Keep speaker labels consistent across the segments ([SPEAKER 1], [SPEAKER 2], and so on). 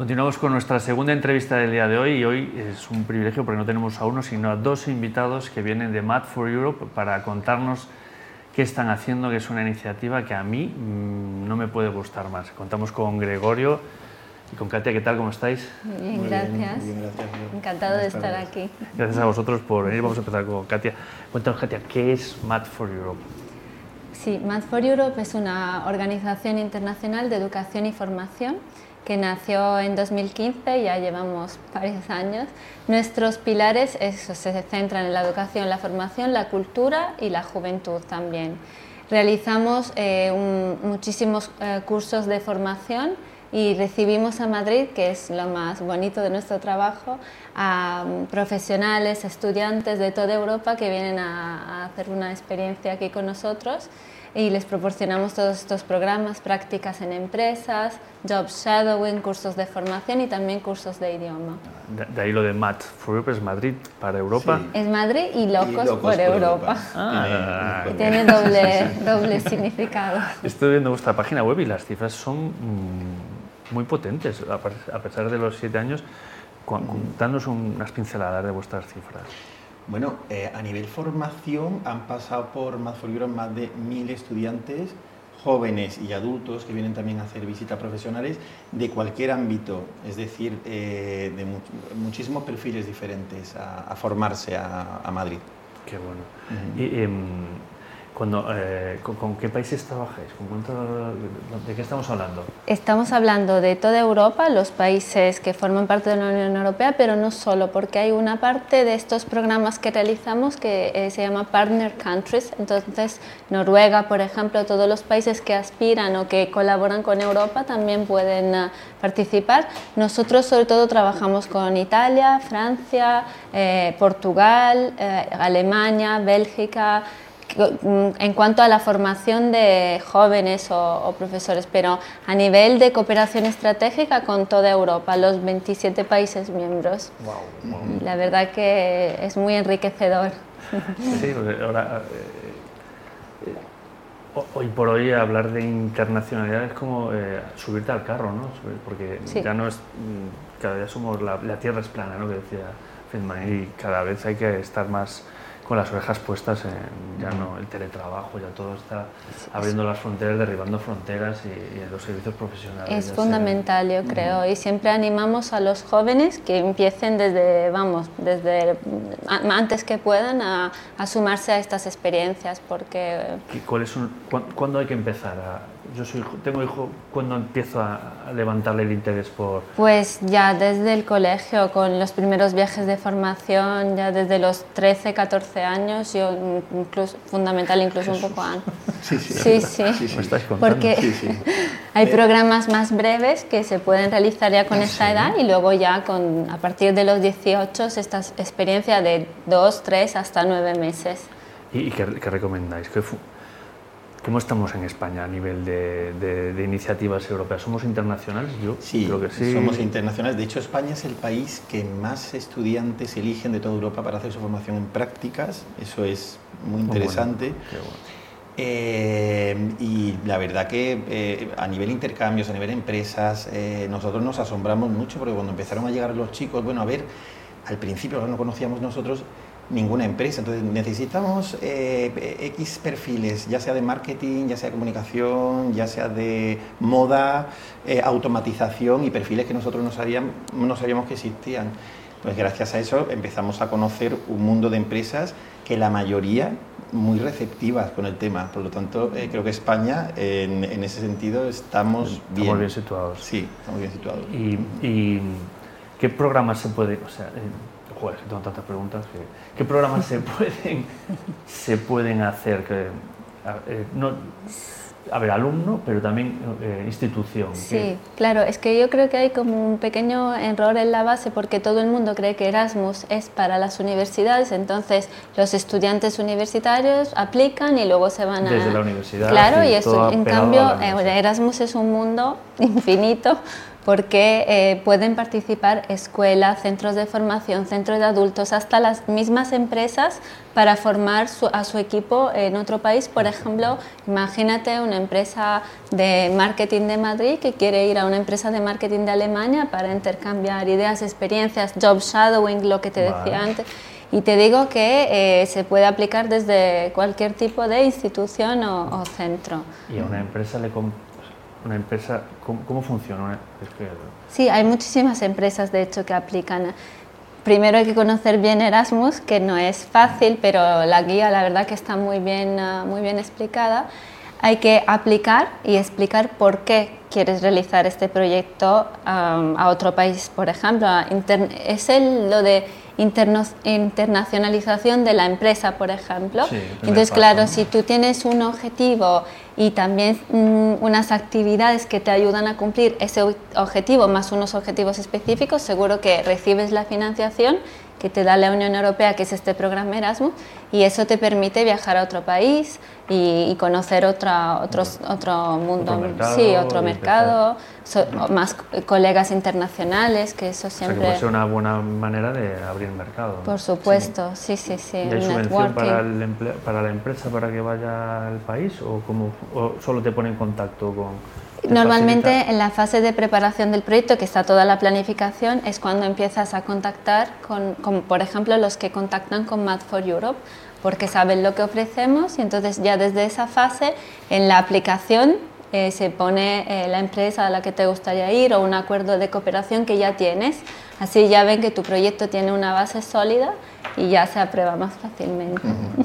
[SPEAKER 1] Continuamos con nuestra segunda entrevista del día de hoy y hoy es un privilegio porque no tenemos a uno sino a dos invitados que vienen de Mad for Europe para contarnos qué están haciendo, que es una iniciativa que a mí mm, no me puede gustar más. Contamos con Gregorio y con Katia, ¿qué tal? ¿Cómo estáis?
[SPEAKER 2] Bien, gracias. Encantado de estar aquí.
[SPEAKER 1] Gracias a vosotros por venir. Vamos a empezar con Katia. Cuéntanos, Katia, ¿qué es Mad for Europe?
[SPEAKER 2] Sí, Mad for Europe es una organización internacional de educación y formación que nació en 2015, ya llevamos varios años. Nuestros pilares eso, se centran en la educación, la formación, la cultura y la juventud también. Realizamos eh, muchísimos eh, cursos de formación y recibimos a Madrid, que es lo más bonito de nuestro trabajo, a mm, profesionales, estudiantes de toda Europa que vienen a, a hacer una experiencia aquí con nosotros y les proporcionamos todos estos programas, prácticas en empresas, job shadowing, cursos de formación y también cursos de idioma.
[SPEAKER 1] De, ahí lo de MAT for Europe es Madrid para Europa.
[SPEAKER 2] Es Madrid y locos, por, Europa. Ah, tiene doble, doble significado.
[SPEAKER 1] Estoy viendo vuestra página web y las cifras son mm, muy potentes, a pesar de los siete años. Danos unas pinceladas de vuestras cifras.
[SPEAKER 3] Bueno, eh, a nivel formación han pasado por más más de mil estudiantes jóvenes y adultos que vienen también a hacer visitas profesionales de cualquier ámbito, es decir, eh, de muchísimos perfiles diferentes a, formarse a, Madrid.
[SPEAKER 1] Qué bueno. Eh, con, qué países trabajáis? ¿De qué estamos hablando?
[SPEAKER 2] Estamos hablando de toda Europa, los países que forman parte de la Unión Europea, pero no solo, porque hay una parte de estos programas que realizamos que eh, se llama Partner Countries. Entonces, Noruega, por ejemplo, todos los países que aspiran o que colaboran con Europa también pueden eh, participar. Nosotros, sobre todo, trabajamos con Italia, Francia, Portugal, Alemania, Bélgica. Mm, en cuanto a la formación de jóvenes o, profesores, pero a nivel de cooperación estratégica con toda Europa, los 27 países miembros. La verdad que es muy enriquecedor.
[SPEAKER 1] Sí, ahora, eh, eh, hoy por hoy hablar de internacionalidad es como eh, subirte al carro, ¿no? Porque ya no es, mm, cada día somos, la, la tierra es plana, ¿no? Que decía Feynman, y cada vez hay que estar más con las orejas puestas en ya no el teletrabajo, ya todo está abriendo las fronteras, derribando fronteras y, en los servicios profesionales.
[SPEAKER 2] Es fundamental, yo creo, y siempre animamos a los jóvenes que empiecen desde, vamos, desde antes que puedan a, sumarse a estas experiencias, porque...
[SPEAKER 1] ¿Cuáles son, ¿Cuándo hay que empezar a yo soy, tengo hijo, ¿cuándo empiezo a, levantarle el interés por...?
[SPEAKER 2] Pues ya desde el colegio, con los primeros viajes de formación, ya desde los 13, 14 años, yo incluso, fundamental incluso un poco antes.
[SPEAKER 1] Sí, sí. sí,
[SPEAKER 2] sí. ¿Me estáis Porque hay eh, programas más breves que se pueden realizar ya con ah, esta edad y luego ya con, a partir de los 18 esta experiencia de 2, 3 hasta 9 meses.
[SPEAKER 1] ¿Y qué, qué recomendáis? ¿Qué ¿Cómo estamos en España a nivel de, iniciativas europeas? ¿Somos internacionales?
[SPEAKER 3] Yo sí, creo que sí. Somos internacionales. De hecho, España es el país que más estudiantes eligen de toda Europa para hacer su formación en prácticas. Eso es muy interesante. Eh, y la verdad que eh, a nivel intercambios, a nivel empresas, eh, nosotros nos asombramos mucho porque cuando empezaron a llegar los chicos, bueno, a ver, al principio no conocíamos nosotros ninguna empresa. Entonces necesitamos eh, X perfiles, ya sea de marketing, ya sea de comunicación, ya sea de moda, eh, automatización y perfiles que nosotros no sabíamos, no sabíamos que existían. Pues gracias a eso empezamos a conocer un mundo de empresas que la mayoría muy receptivas con el tema. Por lo tanto, eh, creo que España en, ese sentido estamos,
[SPEAKER 1] bien. bien situados.
[SPEAKER 3] Sí, estamos bien situados.
[SPEAKER 1] ¿Y, qué programas se puede, o sea, Joder, tengo tantas preguntas. ¿Qué programas se pueden, se pueden hacer? Que, eh, no, a ver, alumno, pero también eh, institución.
[SPEAKER 2] Sí, claro, es que yo creo que hay como un pequeño error en la base porque todo el mundo cree que Erasmus es para las universidades, entonces los estudiantes universitarios aplican y luego se van a...
[SPEAKER 1] Desde la universidad.
[SPEAKER 2] Claro, y eso, en cambio, eh, Erasmus es un mundo infinito porque eh, pueden participar escuelas, centros de formación, centros de adultos, hasta las mismas empresas para formar a su equipo en otro país. Por ejemplo, imagínate una empresa de marketing de Madrid que quiere ir a una empresa de marketing de Alemania para intercambiar ideas, experiencias, job shadowing, lo que te decía antes. Y te digo que eh, se puede aplicar desde cualquier tipo de institución o, centro.
[SPEAKER 1] ¿Y a una empresa le una empresa cómo, funciona?
[SPEAKER 2] Sí, hay muchísimas empresas de hecho que aplican. Primero hay que conocer bien Erasmus, que no es fácil, pero la guía la verdad que está muy bien, ah, muy bien explicada. Hay que aplicar y explicar por qué quieres realizar este proyecto a otro país, por ejemplo. Es el, lo de internacionalización de la empresa, por ejemplo. Entonces, claro, si tú tienes un objetivo y también mm, unas actividades que te ayudan a cumplir ese objetivo, más unos objetivos específicos, seguro que recibes la financiación que te da la Unión Europea, que es este programa Erasmus, y eso te permite viajar a otro país y, conocer otra, otros, otro mundo, otro mercado, sí, otro mercado, más colegas internacionales, que eso siempre... O
[SPEAKER 1] sea, que puede ser una buena manera de abrir el mercado.
[SPEAKER 2] Por supuesto, sí, sí, sí.
[SPEAKER 1] ¿Y hay subvención para, para la empresa para que vaya al país o, como, o solo te pone en contacto con...?
[SPEAKER 2] Normalmente en la fase de preparación del proyecto, que está toda la planificación, es cuando empiezas a contactar con, por ejemplo, los que contactan con Math for Europe, porque saben lo que ofrecemos y entonces ya desde esa fase en la aplicación eh, se pone eh, la empresa a la que te gustaría ir o un acuerdo de cooperación que ya tienes. Así ya ven que tu proyecto tiene una base sólida y ya se aprueba más fácilmente.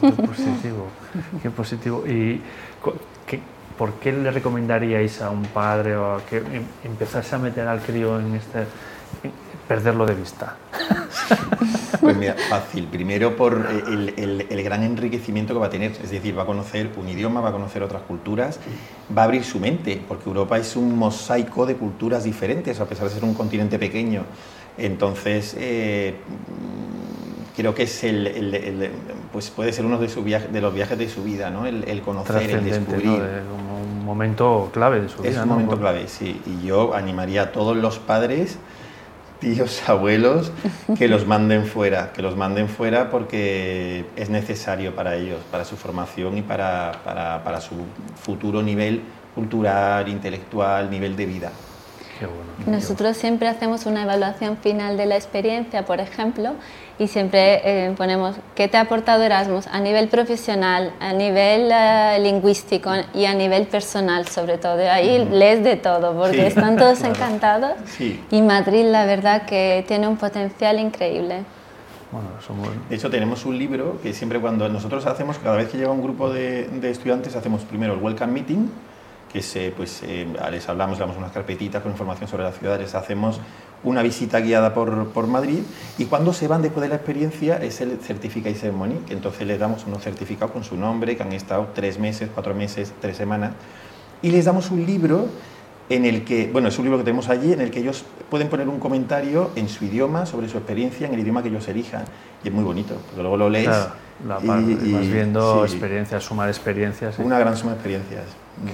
[SPEAKER 1] qué positivo, qué positivo. ¿Y qué, ¿por qué le recomendaríais a un padre o a que em, empezase a meter al crío en este perderlo de vista?
[SPEAKER 3] Pues mira, fácil. Primero por el, el, gran enriquecimiento que va a tener, es decir, va a conocer un idioma, va a conocer otras culturas, va a abrir su mente, porque Europa es un mosaico de culturas diferentes, a pesar de ser un continente pequeño. Entonces, eh, creo que es el, pues puede ser uno de, su viaje, de los viajes de su vida, ¿no? el, conocer, el descubrir.
[SPEAKER 1] Momento clave de su vida.
[SPEAKER 3] Es un momento clave, sí. Y yo animaría a todos los padres, tíos, abuelos, que los manden fuera, que los manden fuera porque es necesario para ellos, para su formación y para, para, para su futuro nivel cultural, intelectual, nivel de vida.
[SPEAKER 2] Nosotros siempre hacemos una evaluación final de la experiencia, por ejemplo, y siempre eh, ponemos qué te ha aportado Erasmus a nivel profesional, a nivel eh, lingüístico y a nivel personal sobre todo. Ahí lees de todo porque están todos encantados. Y Madrid la verdad que tiene un potencial increíble.
[SPEAKER 3] De hecho, tenemos un libro que siempre cuando nosotros hacemos, cada vez que llega un grupo de, de estudiantes, hacemos primero el Welcome Meeting, que se, pues, eh, les hablamos, le damos unas carpetitas con información sobre la ciudad, les hacemos una visita guiada por, por, Madrid y cuando se van después de la experiencia es el Certificate Ceremony, que entonces les damos unos certificados con su nombre, que han estado tres meses, cuatro meses, tres semanas, y les damos un libro en el que, bueno, es un libro que tenemos allí, en el que ellos pueden poner un comentario en su idioma sobre su experiencia, en el idioma que ellos elijan. Y es muy bonito, porque luego lo lees.
[SPEAKER 1] la y, vas viendo experiencias, suma de experiencias.
[SPEAKER 3] Una gran suma de experiencias.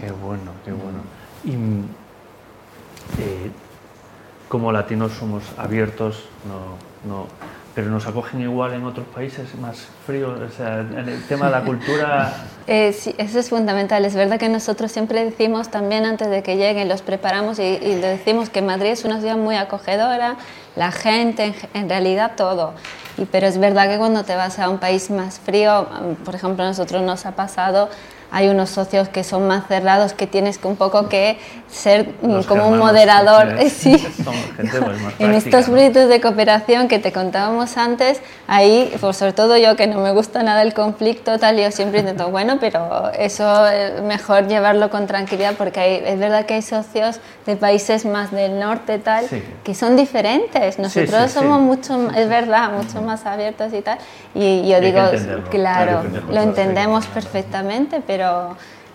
[SPEAKER 1] Qué bueno, qué bueno. Y, eh, como latinos somos abiertos, no, no, pero nos acogen igual en otros países más fríos, o sea, en el tema de la cultura...
[SPEAKER 2] Eh, sí, eso es fundamental, es verdad que nosotros siempre decimos también antes de que lleguen, los preparamos y, y le decimos que Madrid es una ciudad muy acogedora, la gente, en, en realidad todo, y, pero es verdad que cuando te vas a un país más frío, por ejemplo a nosotros nos ha pasado hay unos socios que son más cerrados que tienes que un poco que ser mm, como un moderador. Sí. en estos proyectos de cooperación que te contábamos antes, ahí, pues sobre todo yo que no me gusta nada el conflicto, tal, yo siempre intento, bueno, pero eso es mejor llevarlo con tranquilidad porque hay, es verdad que hay socios de países más del norte, tal, que son diferentes. Nosotros somos mucho, es verdad, mucho más abiertos y tal. Y yo digo, claro, lo entendemos perfectamente, pero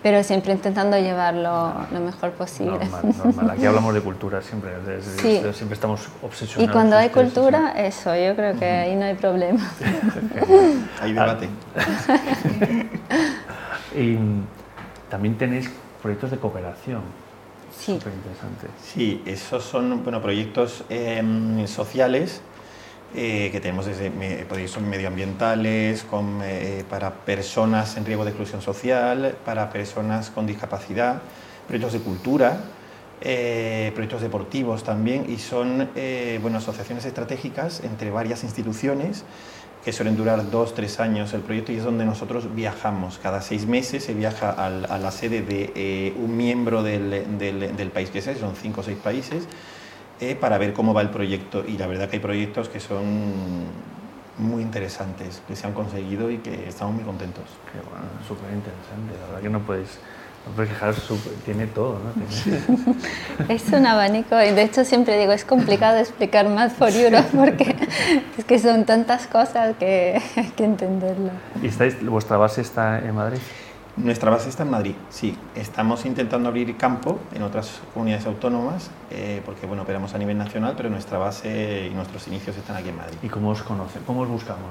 [SPEAKER 2] pero, siempre intentando llevarlo lo mejor posible.
[SPEAKER 1] Aquí hablamos de cultura siempre, siempre estamos obsesionados.
[SPEAKER 2] Y cuando hay cultura, eso, yo creo que ahí no hay problema.
[SPEAKER 3] hay debate.
[SPEAKER 1] y también tenéis proyectos de cooperación. Sí. Súper interesante.
[SPEAKER 3] Sí, esos son bueno, proyectos em, sociales eh, que tenemos desde son medioambientales, eh, para personas en riesgo de exclusión social, para personas con discapacidad, proyectos de cultura, eh, proyectos deportivos también, y son bueno, asociaciones estratégicas entre varias instituciones que suelen durar dos, tres años el proyecto y es donde nosotros viajamos. Cada seis meses se viaja a la sede de eh, un miembro del, del, país que sea, son cinco o seis países, eh, para ver cómo va el proyecto. Y la verdad que hay proyectos que son muy interesantes, que se han conseguido y que estamos muy contentos.
[SPEAKER 1] Qué bueno, súper interesante. La verdad que no podéis porque tiene todo, ¿no?
[SPEAKER 2] es un abanico y de hecho siempre digo, es complicado explicar más por Europe porque es que son tantas cosas que hay que entenderlo.
[SPEAKER 1] ¿Y estáis, vuestra base está en Madrid?
[SPEAKER 3] Nuestra base está en Madrid, sí. Estamos intentando abrir campo en otras comunidades autónomas, eh, porque bueno, operamos a nivel nacional, pero nuestra base y nuestros inicios están aquí en Madrid.
[SPEAKER 1] ¿Y cómo os conocen? ¿Cómo os buscamos?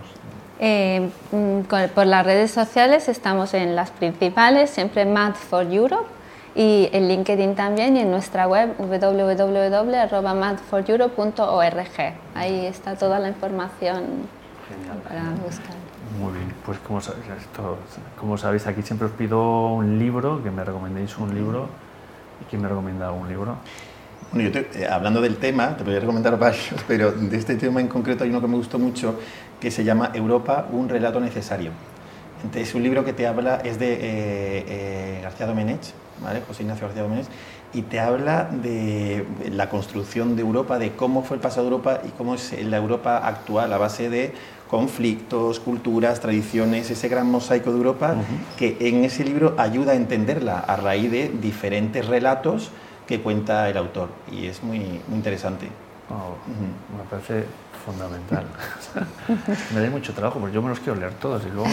[SPEAKER 2] Eh, mm, por las redes sociales estamos en las principales, siempre Mad for Europe, y en LinkedIn también y en nuestra web www.madforeurope.org. Ahí está toda la información para buscar.
[SPEAKER 1] Muy bien, pues como, como sabéis aquí siempre os pido un libro, que me recomendéis un libro. ¿Y quién me recomienda un libro?
[SPEAKER 3] Bueno, yo eh, hablando del tema, te voy a recomendar varios, pero de este tema en concreto hay uno que me gustó mucho que se llama Europa, un relato necesario. Es un libro que te habla, es de eh, eh, García Domenech, ¿vale? José Ignacio García Domenech, y te habla de la construcción de Europa, de cómo fue el pasado de Europa y cómo es la Europa actual, a base de conflictos, culturas, tradiciones, ese gran mosaico de Europa, que en ese libro ayuda a entenderla a raíz de diferentes relatos que cuenta el autor y es muy, interesante.
[SPEAKER 1] Me parece fundamental. me da mucho trabajo porque yo me los quiero leer todos y luego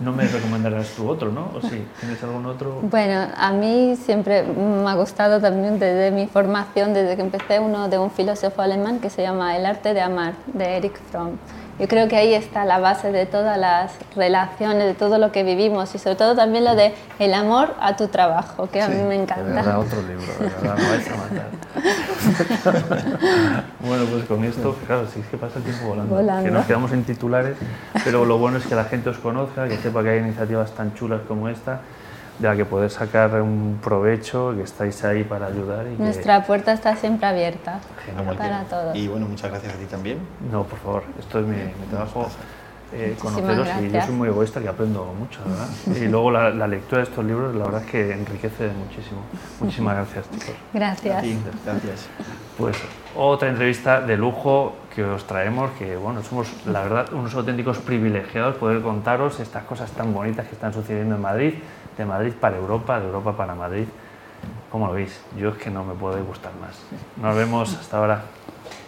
[SPEAKER 1] no me recomendarás tú otro, ¿no? ¿O sí? ¿Tienes algún otro?
[SPEAKER 2] Bueno, a mí siempre me ha gustado también desde mi formación, desde que empecé, uno de un filósofo alemán que se llama El arte de amar, de Eric Fromm. Yo creo que ahí está la base de todas las relaciones, de todo lo que vivimos y sobre todo también lo de el amor a tu trabajo, que a mí me encanta.
[SPEAKER 1] Otro libro, matar. bueno, pues con esto, claro, sí es que pasa el tiempo volando, volando. Que nos quedamos en titulares, pero lo bueno es que la gente os conozca, que sepa que hay iniciativas tan chulas como esta de la que poder sacar un provecho, que estáis ahí para ayudar. Y
[SPEAKER 2] Nuestra puerta está siempre abierta para todos.
[SPEAKER 3] Y bueno, muchas gracias a ti también.
[SPEAKER 1] No, por favor, esto es mi, trabajo. Eh, conoceros y yo soy muy egoísta que aprendo mucho, ¿verdad? Y luego la, lectura de estos libros, la verdad es que enriquece muchísimo. Muchísimas gracias, chicos.
[SPEAKER 2] Gracias.
[SPEAKER 3] gracias.
[SPEAKER 1] Pues otra entrevista de lujo que os traemos, que bueno, somos la verdad unos auténticos privilegiados poder contaros estas cosas tan bonitas que están sucediendo en Madrid de Madrid para Europa, de Europa para Madrid. ¿Cómo lo veis? Yo es que no me puede gustar más. Nos vemos hasta ahora.